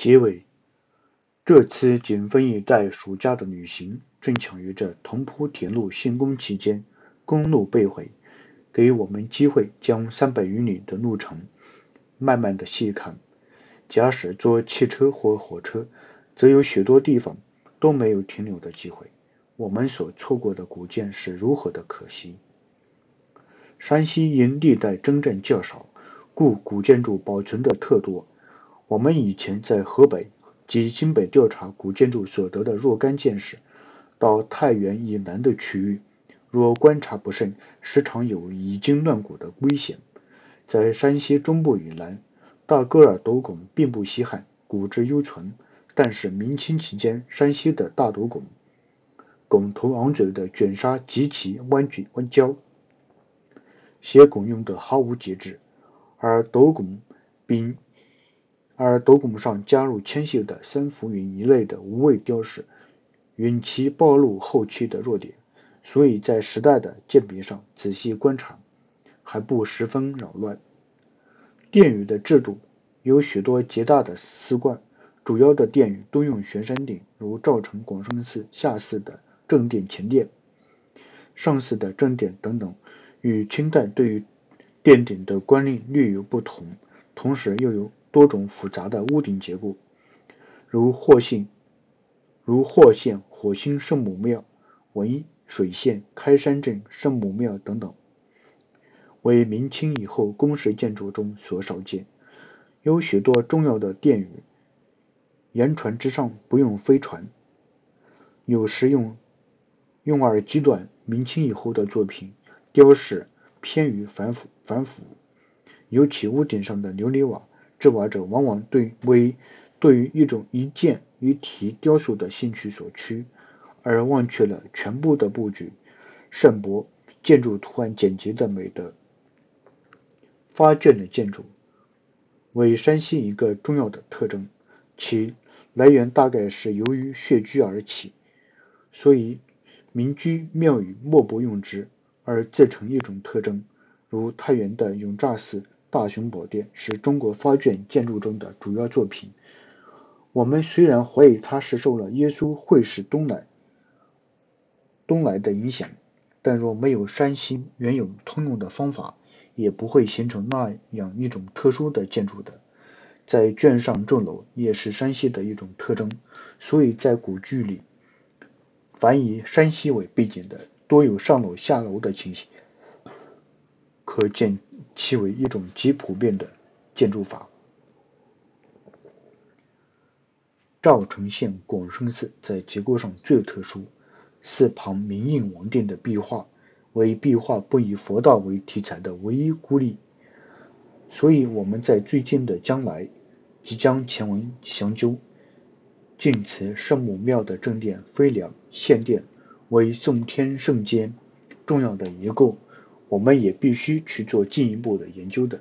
结尾，这次警方一带暑假的旅行，正巧于这同蒲铁路竣工期间，公路被毁，给我们机会将三百余里的路程慢慢的细看。假使坐汽车或火车，则有许多地方都没有停留的机会。我们所错过的古建是如何的可惜！山西因历代征战较少，故古建筑保存的特多。我们以前在河北及京北调查古建筑所得的若干件事，到太原以南的区域，若观察不慎，时常有已经乱古的危险。在山西中部以南，大戈尔斗拱并不稀罕，古之犹存。但是明清期间，山西的大斗拱，拱头昂嘴的卷沙极其弯曲弯交，写拱用的毫无节制，而斗拱并。而斗拱上加入纤细的三浮云一类的无畏雕饰，允其暴露后期的弱点，所以在时代的鉴别上仔细观察，还不十分扰乱。殿宇的制度有许多极大的丝贯，主要的殿宇都用悬山顶，如赵城广生寺下寺的正殿、前殿、上寺的正殿等等，与清代对于殿顶的官令略有不同，同时又有。多种复杂的屋顶结构，如霍县、如霍县火星圣母庙、文水县开山镇圣母庙等等，为明清以后宫式建筑中所少见。有许多重要的殿宇，言传之上不用飞船，有时用用而极短。明清以后的作品，雕饰偏于繁复繁复，尤其屋顶上的琉璃瓦。制瓦者往往对为对于一种一件一体雕塑的兴趣所趋，而忘却了全部的布局、胜博建筑图案简洁的美德。发卷的建筑为山西一个重要的特征，其来源大概是由于穴居而起，所以民居庙宇莫不用之，而自成一种特征，如太原的永乍寺。大雄宝殿是中国发卷建筑中的主要作品。我们虽然怀疑它是受了耶稣会士东来东来的影响，但若没有山西原有通用的方法，也不会形成那样一种特殊的建筑的。在卷上重楼也是山西的一种特征，所以在古剧里，凡以山西为背景的，多有上楼下楼的情形。可见其为一种极普遍的建筑法。赵城县广生寺在结构上最特殊，寺旁明印王殿的壁画为壁画不以佛道为题材的唯一孤立，所以我们在最近的将来即将前往详究。晋祠圣母庙的正殿飞梁献殿为宋天圣间重要的遗构。我们也必须去做进一步的研究的。